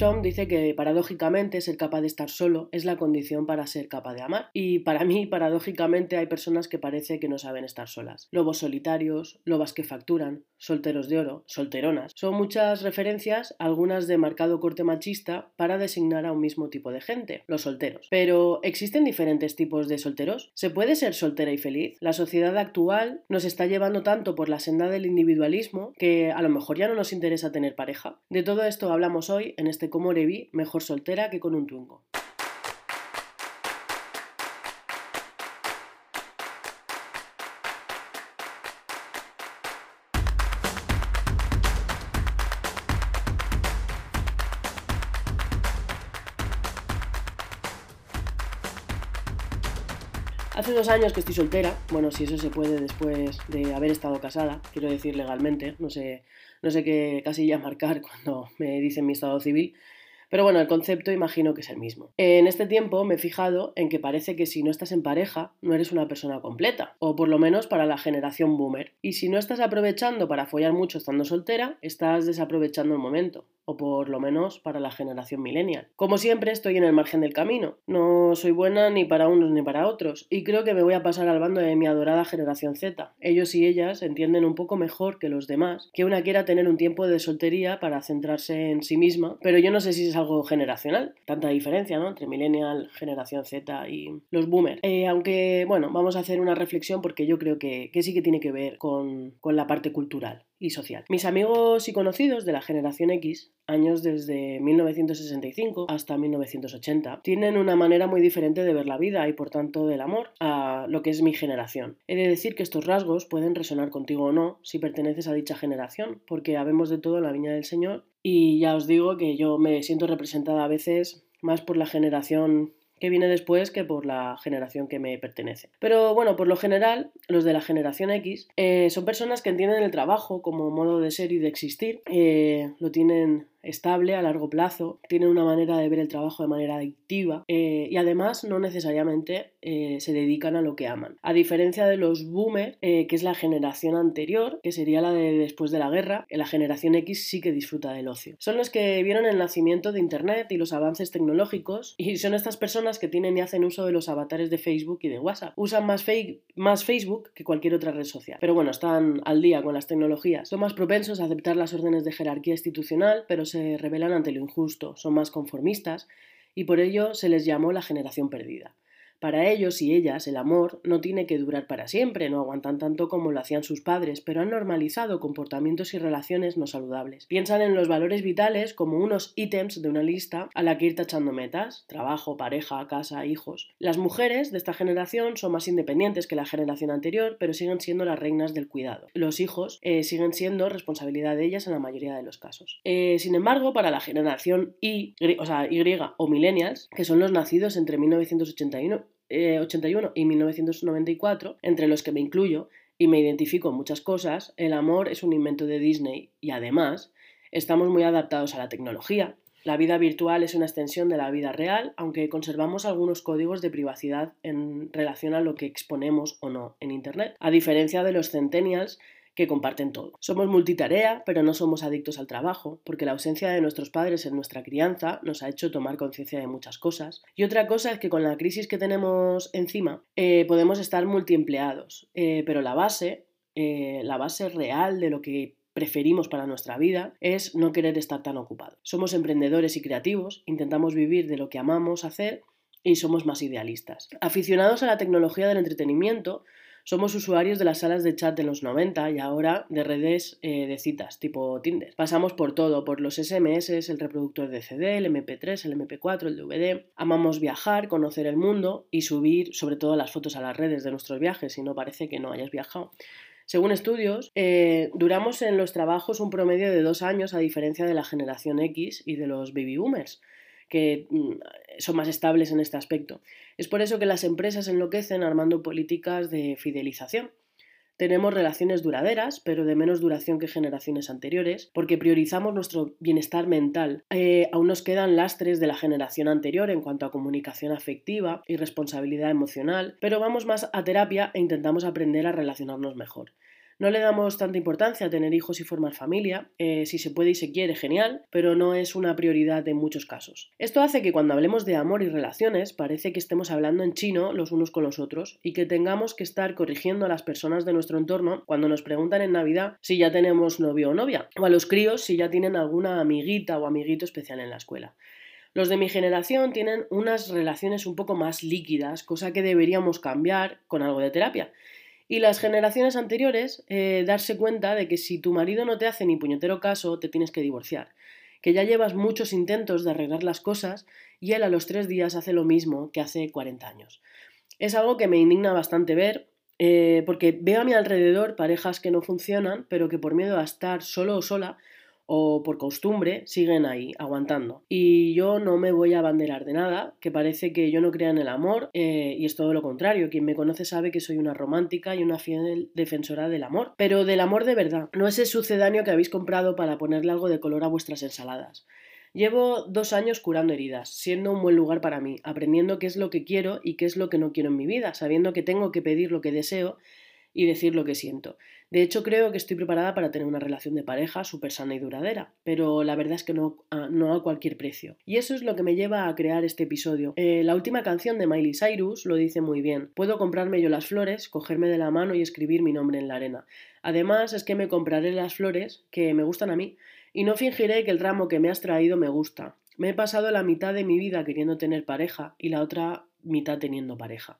Fromm dice que paradójicamente ser capaz de estar solo es la condición para ser capaz de amar. Y para mí, paradójicamente, hay personas que parece que no saben estar solas. Lobos solitarios, lobas que facturan, solteros de oro, solteronas. Son muchas referencias, algunas de marcado corte machista, para designar a un mismo tipo de gente, los solteros. Pero, ¿existen diferentes tipos de solteros? ¿Se puede ser soltera y feliz? La sociedad actual nos está llevando tanto por la senda del individualismo que a lo mejor ya no nos interesa tener pareja. De todo esto hablamos hoy en este Comorevi, mejor soltera que con un tungo. Dos años que estoy soltera, bueno, si eso se puede después de haber estado casada, quiero decir legalmente, no sé, no sé qué casilla marcar cuando me dicen mi estado civil, pero bueno, el concepto imagino que es el mismo. En este tiempo me he fijado en que parece que si no estás en pareja, no eres una persona completa, o por lo menos para la generación boomer. Y si no estás aprovechando para follar mucho estando soltera, estás desaprovechando el momento o por lo menos para la generación millennial. Como siempre estoy en el margen del camino, no soy buena ni para unos ni para otros, y creo que me voy a pasar al bando de mi adorada generación Z. Ellos y ellas entienden un poco mejor que los demás que una quiera tener un tiempo de soltería para centrarse en sí misma, pero yo no sé si es algo generacional, tanta diferencia ¿no? entre millennial, generación Z y los boomers. Eh, aunque, bueno, vamos a hacer una reflexión porque yo creo que, sí que tiene que ver con, con la parte cultural y social. Mis amigos y conocidos de la generación X, años desde 1965 hasta 1980, tienen una manera muy diferente de ver la vida y por tanto del amor a lo que es mi generación. He de decir que estos rasgos pueden resonar contigo o no si perteneces a dicha generación, porque habemos de todo en la viña del Señor y ya os digo que yo me siento representada a veces más por la generación que viene después que por la generación que me pertenece. Pero bueno, por lo general, los de la generación X eh, son personas que entienden el trabajo como modo de ser y de existir, eh, lo tienen estable a largo plazo, tienen una manera de ver el trabajo de manera adictiva eh, y además no necesariamente eh, se dedican a lo que aman. A diferencia de los boomers, eh, que es la generación anterior, que sería la de después de la guerra, la generación X sí que disfruta del ocio. Son los que vieron el nacimiento de Internet y los avances tecnológicos y son estas personas que tienen y hacen uso de los avatares de Facebook y de WhatsApp. Usan más, más Facebook que cualquier otra red social. Pero bueno, están al día con las tecnologías. Son más propensos a aceptar las órdenes de jerarquía institucional, pero se rebelan ante lo injusto, son más conformistas y por ello se les llamó la generación perdida. Para ellos y ellas el amor no tiene que durar para siempre, no aguantan tanto como lo hacían sus padres, pero han normalizado comportamientos y relaciones no saludables. Piensan en los valores vitales como unos ítems de una lista a la que ir tachando metas, trabajo, pareja, casa, hijos. Las mujeres de esta generación son más independientes que la generación anterior, pero siguen siendo las reinas del cuidado. Los hijos eh, siguen siendo responsabilidad de ellas en la mayoría de los casos. Eh, sin embargo, para la generación Y, o Y o millennials, que son los nacidos entre 1981 81 eh, y 1994, entre los que me incluyo y me identifico en muchas cosas, el amor es un invento de Disney y además estamos muy adaptados a la tecnología. La vida virtual es una extensión de la vida real, aunque conservamos algunos códigos de privacidad en relación a lo que exponemos o no en Internet. A diferencia de los centennials, que comparten todo. Somos multitarea, pero no somos adictos al trabajo, porque la ausencia de nuestros padres en nuestra crianza nos ha hecho tomar conciencia de muchas cosas. Y otra cosa es que con la crisis que tenemos encima, eh, podemos estar multiempleados, eh, pero la base, eh, la base real de lo que preferimos para nuestra vida es no querer estar tan ocupados. Somos emprendedores y creativos, intentamos vivir de lo que amamos hacer y somos más idealistas. Aficionados a la tecnología del entretenimiento, somos usuarios de las salas de chat de los 90 y ahora de redes eh, de citas, tipo Tinder. Pasamos por todo, por los SMS, el reproductor de CD, el MP3, el MP4, el DVD. Amamos viajar, conocer el mundo y subir sobre todo las fotos a las redes de nuestros viajes, si no parece que no hayas viajado. Según estudios, eh, duramos en los trabajos un promedio de dos años a diferencia de la generación X y de los baby boomers que mm, son más estables en este aspecto. Es por eso que las empresas enloquecen armando políticas de fidelización. Tenemos relaciones duraderas, pero de menos duración que generaciones anteriores, porque priorizamos nuestro bienestar mental. Eh, aún nos quedan lastres de la generación anterior en cuanto a comunicación afectiva y responsabilidad emocional, pero vamos más a terapia e intentamos aprender a relacionarnos mejor. No le damos tanta importancia a tener hijos y formar familia, eh, si se puede y se quiere, genial, pero no es una prioridad en muchos casos. Esto hace que cuando hablemos de amor y relaciones parece que estemos hablando en chino los unos con los otros y que tengamos que estar corrigiendo a las personas de nuestro entorno cuando nos preguntan en Navidad si ya tenemos novio o novia, o a los críos si ya tienen alguna amiguita o amiguito especial en la escuela. Los de mi generación tienen unas relaciones un poco más líquidas, cosa que deberíamos cambiar con algo de terapia. Y las generaciones anteriores, eh, darse cuenta de que si tu marido no te hace ni puñetero caso, te tienes que divorciar. Que ya llevas muchos intentos de arreglar las cosas y él a los tres días hace lo mismo que hace 40 años. Es algo que me indigna bastante ver, eh, porque veo a mi alrededor parejas que no funcionan, pero que por miedo a estar solo o sola o por costumbre siguen ahí, aguantando. Y yo no me voy a abanderar de nada, que parece que yo no crea en el amor, eh, y es todo lo contrario. Quien me conoce sabe que soy una romántica y una fiel defensora del amor, pero del amor de verdad, no ese sucedáneo que habéis comprado para ponerle algo de color a vuestras ensaladas. Llevo dos años curando heridas, siendo un buen lugar para mí, aprendiendo qué es lo que quiero y qué es lo que no quiero en mi vida, sabiendo que tengo que pedir lo que deseo y decir lo que siento. De hecho, creo que estoy preparada para tener una relación de pareja súper sana y duradera, pero la verdad es que no a, no a cualquier precio. Y eso es lo que me lleva a crear este episodio. Eh, la última canción de Miley Cyrus lo dice muy bien. Puedo comprarme yo las flores, cogerme de la mano y escribir mi nombre en la arena. Además, es que me compraré las flores que me gustan a mí y no fingiré que el ramo que me has traído me gusta. Me he pasado la mitad de mi vida queriendo tener pareja y la otra mitad teniendo pareja.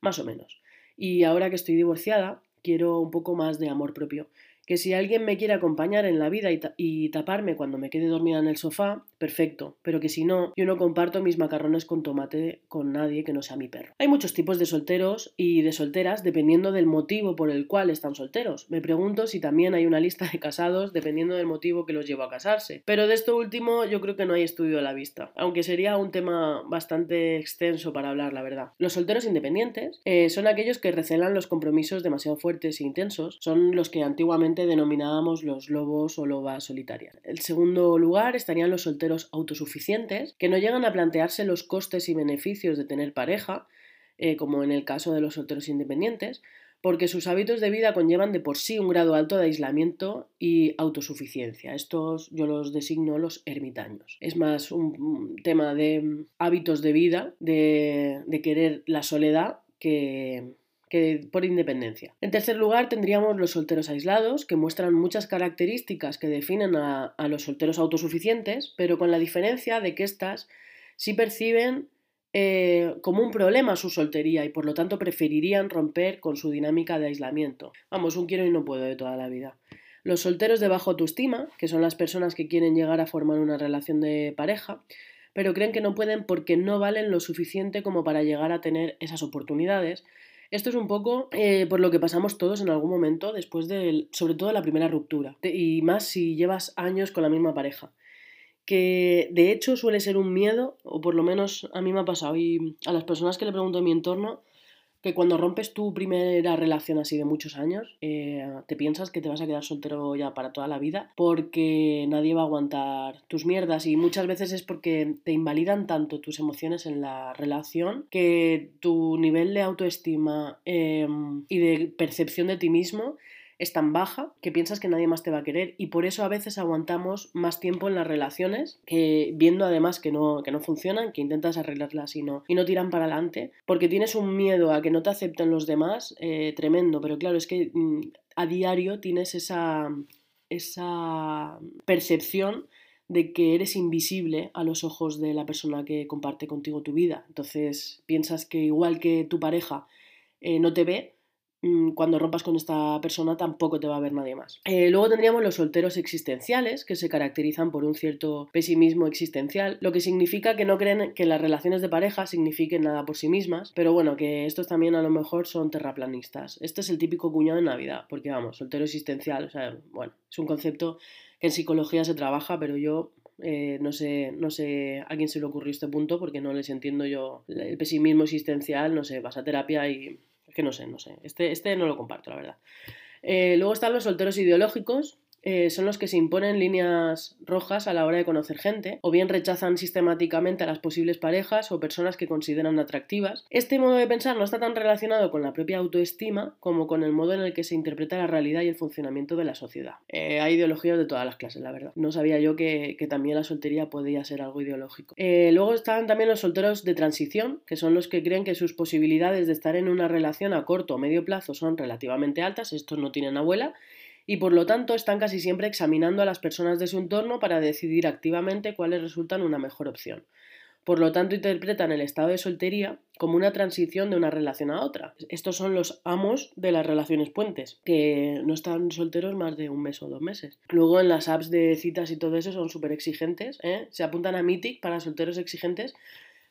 Más o menos. Y ahora que estoy divorciada, quiero un poco más de amor propio que si alguien me quiere acompañar en la vida y, taparme cuando me quede dormida en el sofá, perfecto, pero que si no, yo no comparto mis macarrones con tomate con nadie que no sea mi perro. Hay muchos tipos de solteros y de solteras dependiendo del motivo por el cual están solteros. Me pregunto si también hay una lista de casados dependiendo del motivo que los llevó a casarse. Pero de esto último yo creo que no hay estudio a la vista, aunque sería un tema bastante extenso para hablar, la verdad. Los solteros independientes eh, son aquellos que recelan los compromisos demasiado fuertes e intensos, son los que antiguamente denominábamos los lobos o lobas solitarias. En segundo lugar estarían los solteros autosuficientes, que no llegan a plantearse los costes y beneficios de tener pareja, eh, como en el caso de los solteros independientes, porque sus hábitos de vida conllevan de por sí un grado alto de aislamiento y autosuficiencia. Estos yo los designo los ermitaños. Es más un tema de hábitos de vida, de querer la soledad, que, que por independencia. En tercer lugar tendríamos los solteros aislados, que muestran muchas características que definen a, los solteros autosuficientes, pero con la diferencia de que éstas sí perciben eh, como un problema su soltería y por lo tanto preferirían romper con su dinámica de aislamiento. Vamos, un quiero y no puedo de toda la vida. Los solteros de bajo autoestima, que son las personas que quieren llegar a formar una relación de pareja, pero creen que no pueden porque no valen lo suficiente como para llegar a tener esas oportunidades, esto es un poco eh, por lo que pasamos todos en algún momento después de, sobre todo, la primera ruptura. Y más si llevas años con la misma pareja. Que de hecho suele ser un miedo, o por lo menos a mí me ha pasado, y a las personas que le pregunto en mi entorno, que cuando rompes tu primera relación así de muchos años, eh, te piensas que te vas a quedar soltero ya para toda la vida porque nadie va a aguantar tus mierdas y muchas veces es porque te invalidan tanto tus emociones en la relación que tu nivel de autoestima em, y de percepción de ti mismo es tan baja que piensas que nadie más te va a querer y por eso a veces aguantamos más tiempo en las relaciones que viendo además que no, que no funcionan, que intentas arreglarlas y no, y no tiran para adelante, porque tienes un miedo a que no te acepten los demás eh, tremendo, pero claro, es que mm, a diario tienes esa, esa percepción de que eres invisible a los ojos de la persona que comparte contigo tu vida. Entonces piensas que igual que tu pareja eh, no te ve, cuando rompas con esta persona tampoco te va a ver nadie más. Eh, luego tendríamos los solteros existenciales, que se caracterizan por un cierto pesimismo existencial, lo que significa que no creen que las relaciones de pareja signifiquen nada por sí mismas, pero bueno, que estos también a lo mejor son terraplanistas. Este es el típico cuñado de Navidad, porque vamos, soltero existencial, o sea, bueno, es un concepto que en psicología se trabaja, pero yo eh, no, sé, no sé a quién se le ocurrió este punto porque no les entiendo yo el pesimismo existencial, no sé, vas a terapia y que no sé, no sé. Este, este no lo comparto, la verdad. Eh, luego están los solteros ideológicos, eh, son los que se imponen líneas rojas a la hora de conocer gente, o bien rechazan sistemáticamente a las posibles parejas o personas que consideran atractivas. Este modo de pensar no está tan relacionado con la propia autoestima como con el modo en el que se interpreta la realidad y el funcionamiento de la sociedad. Eh, hay ideologías de todas las clases, la verdad. No sabía yo que, también la soltería podía ser algo ideológico. Eh, luego están también los solteros de transición, que son los que creen que sus posibilidades de estar en una relación a corto o medio plazo son relativamente altas, estos no tienen abuela, y por lo tanto están casi siempre examinando a las personas de su entorno para decidir activamente cuáles resultan una mejor opción. Por lo tanto, interpretan el estado de soltería como una transición de una relación a otra. Estos son los amos de las relaciones puentes, que no están solteros más de un mes o dos meses. Luego en las apps de citas y todo eso son súper exigentes. ¿eh? Se apuntan a Mythic para solteros exigentes,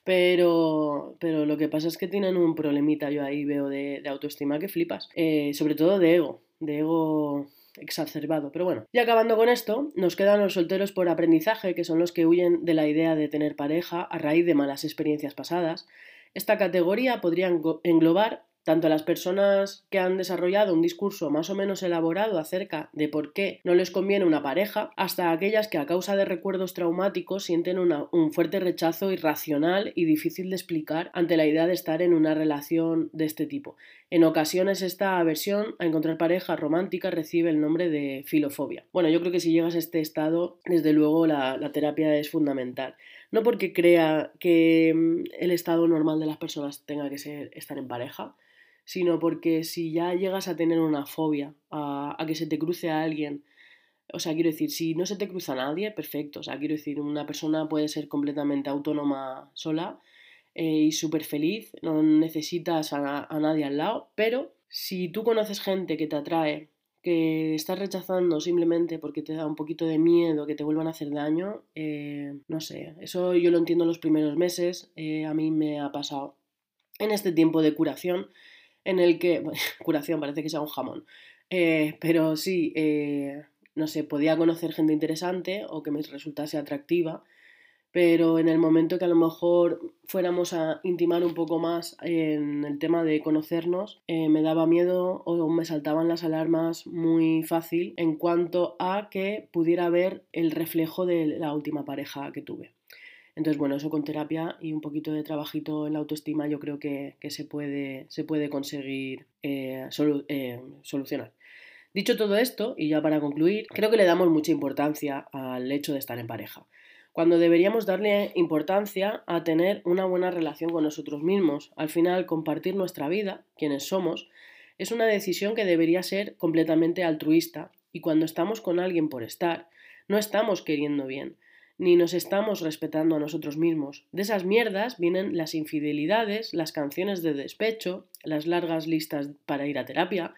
pero, pero lo que pasa es que tienen un problemita, yo ahí veo de, autoestima que flipas. Eh, sobre todo de ego, de ego exacerbado. Pero bueno, y acabando con esto, nos quedan los solteros por aprendizaje, que son los que huyen de la idea de tener pareja a raíz de malas experiencias pasadas. Esta categoría podría englobar tanto las personas que han desarrollado un discurso más o menos elaborado acerca de por qué no les conviene una pareja, hasta aquellas que a causa de recuerdos traumáticos sienten un fuerte rechazo irracional y difícil de explicar ante la idea de estar en una relación de este tipo. En ocasiones esta aversión a encontrar pareja romántica recibe el nombre de filofobia. Bueno, yo creo que si llegas a este estado, desde luego la, terapia es fundamental. No porque crea que mm, el estado normal de las personas tenga que ser estar en pareja, sino porque si ya llegas a tener una fobia a, que se te cruce a alguien, o sea, quiero decir, si no se te cruza a nadie, perfecto, o sea, quiero decir, una persona puede ser completamente autónoma sola eh, y súper feliz, no necesitas a, a nadie al lado, pero si tú conoces gente que te atrae, que estás rechazando simplemente porque te da un poquito de miedo que te vuelvan a hacer daño, eh, no sé, eso yo lo entiendo en los primeros meses, eh, a mí me ha pasado. En este tiempo de curación en el que, curación parece que sea un jamón, eh, pero sí, eh, no sé, podía conocer gente interesante o que me resultase atractiva, pero en el momento que a lo mejor fuéramos a intimar un poco más en el tema de conocernos, eh, me daba miedo o me saltaban las alarmas muy fácil en cuanto a que pudiera ver el reflejo de la última pareja que tuve. Entonces, bueno, eso con terapia y un poquito de trabajito en la autoestima yo creo que, se, puede, se, puede, conseguir eh, eh, solucionar. Dicho todo esto, y ya para concluir, creo que le damos mucha importancia al hecho de estar en pareja, cuando deberíamos darle importancia a tener una buena relación con nosotros mismos. Al final, compartir nuestra vida, quienes somos, es una decisión que debería ser completamente altruista y cuando estamos con alguien por estar, no estamos queriendo bien, ni nos estamos respetando a nosotros mismos. De esas mierdas vienen las infidelidades, las canciones de despecho, las largas listas para ir a terapia,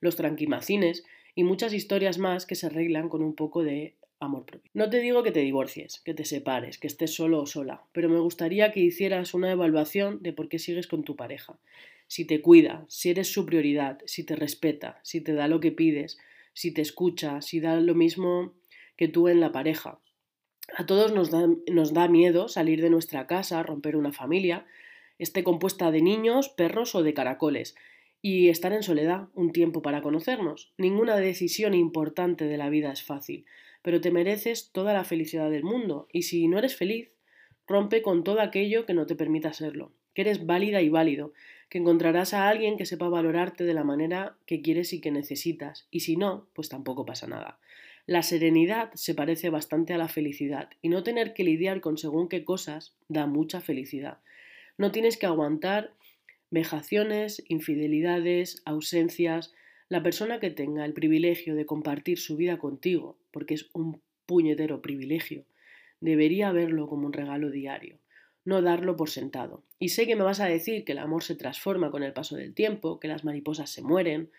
los tranquimacines y muchas historias más que se arreglan con un poco de amor propio. No te digo que te divorcies, que te separes, que estés solo o sola, pero me gustaría que hicieras una evaluación de por qué sigues con tu pareja. Si te cuida, si eres su prioridad, si te respeta, si te da lo que pides, si te escucha, si da lo mismo que tú en la pareja, a todos nos da, nos da miedo salir de nuestra casa, romper una familia, esté compuesta de niños, perros o de caracoles, y estar en soledad un tiempo para conocernos. Ninguna decisión importante de la vida es fácil, pero te mereces toda la felicidad del mundo, y si no eres feliz, rompe con todo aquello que no te permita serlo, que eres válida y válido, que encontrarás a alguien que sepa valorarte de la manera que quieres y que necesitas, y si no, pues tampoco pasa nada. La serenidad se parece bastante a la felicidad y no tener que lidiar con según qué cosas da mucha felicidad. No tienes que aguantar vejaciones, infidelidades, ausencias. La persona que tenga el privilegio de compartir su vida contigo, porque es un puñetero privilegio, debería verlo como un regalo diario, no darlo por sentado. Y sé que me vas a decir que el amor se transforma con el paso del tiempo, que las mariposas se mueren,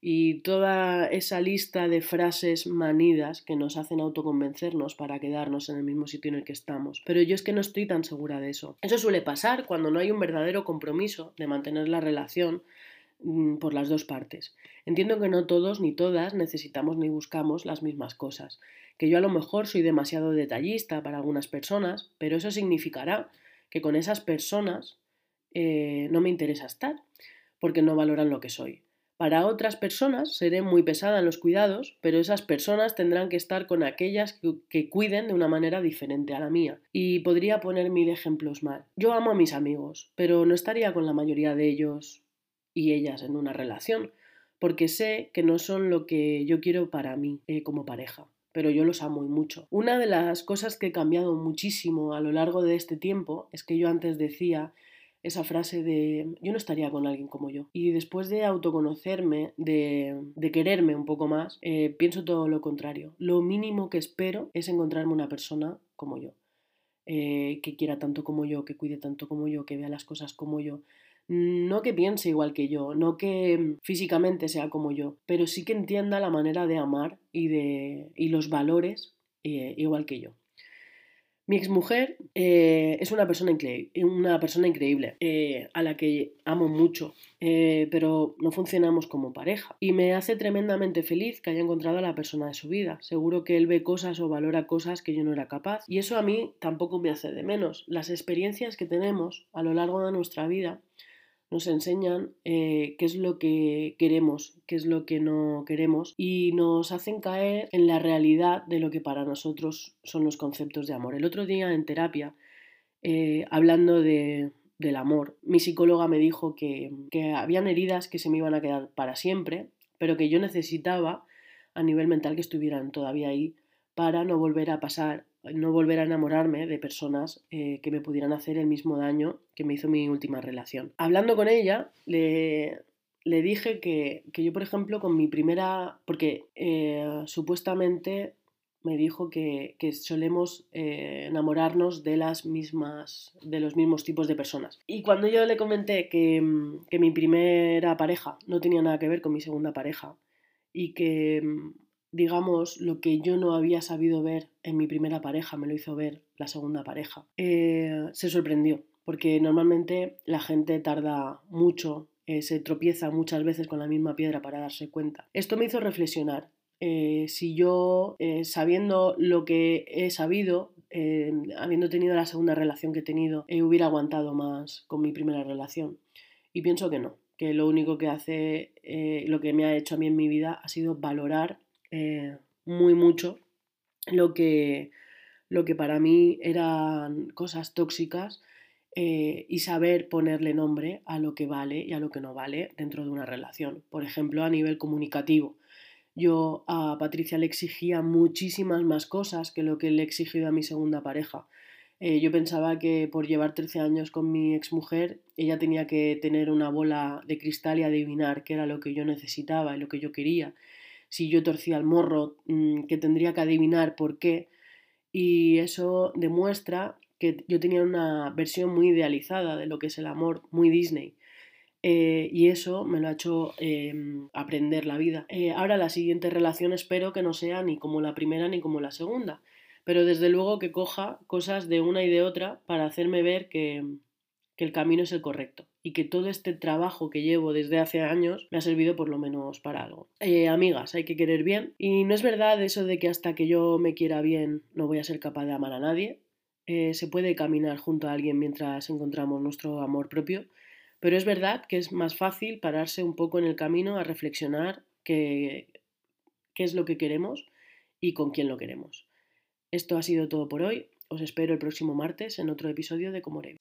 y toda esa lista de frases manidas que nos hacen autoconvencernos para quedarnos en el mismo sitio en el que estamos. Pero yo es que no estoy tan segura de eso. Eso suele pasar cuando no hay un verdadero compromiso de mantener la relación mm, por las dos partes. Entiendo que no todos ni todas necesitamos ni buscamos las mismas cosas, que yo a lo mejor soy demasiado detallista para algunas personas, pero eso significará que con esas personas eh, no me interesa estar, porque no valoran lo que soy. Para otras personas seré muy pesada en los cuidados, pero esas personas tendrán que estar con aquellas que, cuiden de una manera diferente a la mía. Y podría poner mil ejemplos mal. Yo amo a mis amigos, pero no estaría con la mayoría de ellos y ellas en una relación, porque sé que no son lo que yo quiero para mí eh, como pareja pero yo los amo y mucho. Una de las cosas que he cambiado muchísimo a lo largo de este tiempo es que yo antes decía esa frase de yo no estaría con alguien como yo. Y después de autoconocerme, de, de quererme un poco más, eh, pienso todo lo contrario. Lo mínimo que espero es encontrarme una persona como yo. Eh, que quiera tanto como yo, que cuide tanto como yo, que vea las cosas como yo. No que piense igual que yo, no que físicamente sea como yo, pero sí que entienda la manera de amar y, de, y los valores eh, igual que yo. Mi exmujer eh, es una persona, una persona increíble, eh, a la que amo mucho, eh, pero no funcionamos como pareja. Y me hace tremendamente feliz que haya encontrado a la persona de su vida. Seguro que él ve cosas o valora cosas que yo no era capaz. Y eso a mí tampoco me hace de menos. Las experiencias que tenemos a lo largo de nuestra vida nos enseñan eh, qué es lo que queremos, qué es lo que no queremos y nos hacen caer en la realidad de lo que para nosotros son los conceptos de amor. El otro día en terapia, eh, hablando de, del amor, mi psicóloga me dijo que, que habían heridas que se me iban a quedar para siempre, pero que yo necesitaba a nivel mental que estuvieran todavía ahí para no volver a pasar no volver a enamorarme de personas eh, que me pudieran hacer el mismo daño que me hizo mi última relación. Hablando con ella, le, le dije que, que, yo, por ejemplo, con mi primera, porque eh, supuestamente me dijo que, que solemos eh, enamorarnos de las mismas, de los mismos tipos de personas. Y cuando yo le comenté que, que mi primera pareja no tenía nada que ver con mi segunda pareja y que digamos, lo que yo no había sabido ver en mi primera pareja, me lo hizo ver la segunda pareja, eh, se sorprendió, porque normalmente la gente tarda mucho, eh, se tropieza muchas veces con la misma piedra para darse cuenta. Esto me hizo reflexionar. Eh, si yo, sabiendo lo que he sabido, habiendo tenido la segunda relación que he tenido, hubiera aguantado más con mi primera relación. Y pienso que no, que lo único que hace, lo que me ha hecho a mí en mi vida ha sido valorar eh, muy mucho lo que, lo que para mí eran cosas tóxicas eh, y saber ponerle nombre a lo que vale y a lo que no vale dentro de una relación. Por ejemplo, a nivel comunicativo. Yo a Patricia le exigía muchísimas más cosas que lo que le he exigido a mi segunda pareja. Eh, yo pensaba que por llevar 13 años con mi exmujer, ella tenía que tener una bola de cristal y adivinar qué era lo que yo necesitaba y lo que yo quería si yo torcía el morro, mm, que tendría que adivinar por qué. Y eso demuestra que yo tenía una versión muy idealizada de lo que es el amor, muy Disney. Eh, y eso me lo ha hecho em, aprender la vida. Eh, ahora la siguiente relación espero que no sea ni como la primera ni como la segunda, pero desde luego que coja cosas de una y de otra para hacerme ver que, que el camino es el correcto y que todo este trabajo que llevo desde hace años me ha servido por lo menos para algo. Eh, amigas, hay que querer bien y no es verdad eso de que hasta que yo me quiera bien no voy a ser capaz de amar a nadie. Eh, se puede caminar junto a alguien mientras encontramos nuestro amor propio, pero es verdad que es más fácil pararse un poco en el camino a reflexionar qué, es lo que queremos y con quién lo queremos. Esto ha sido todo por hoy. Os espero el próximo martes en otro episodio de Comoré.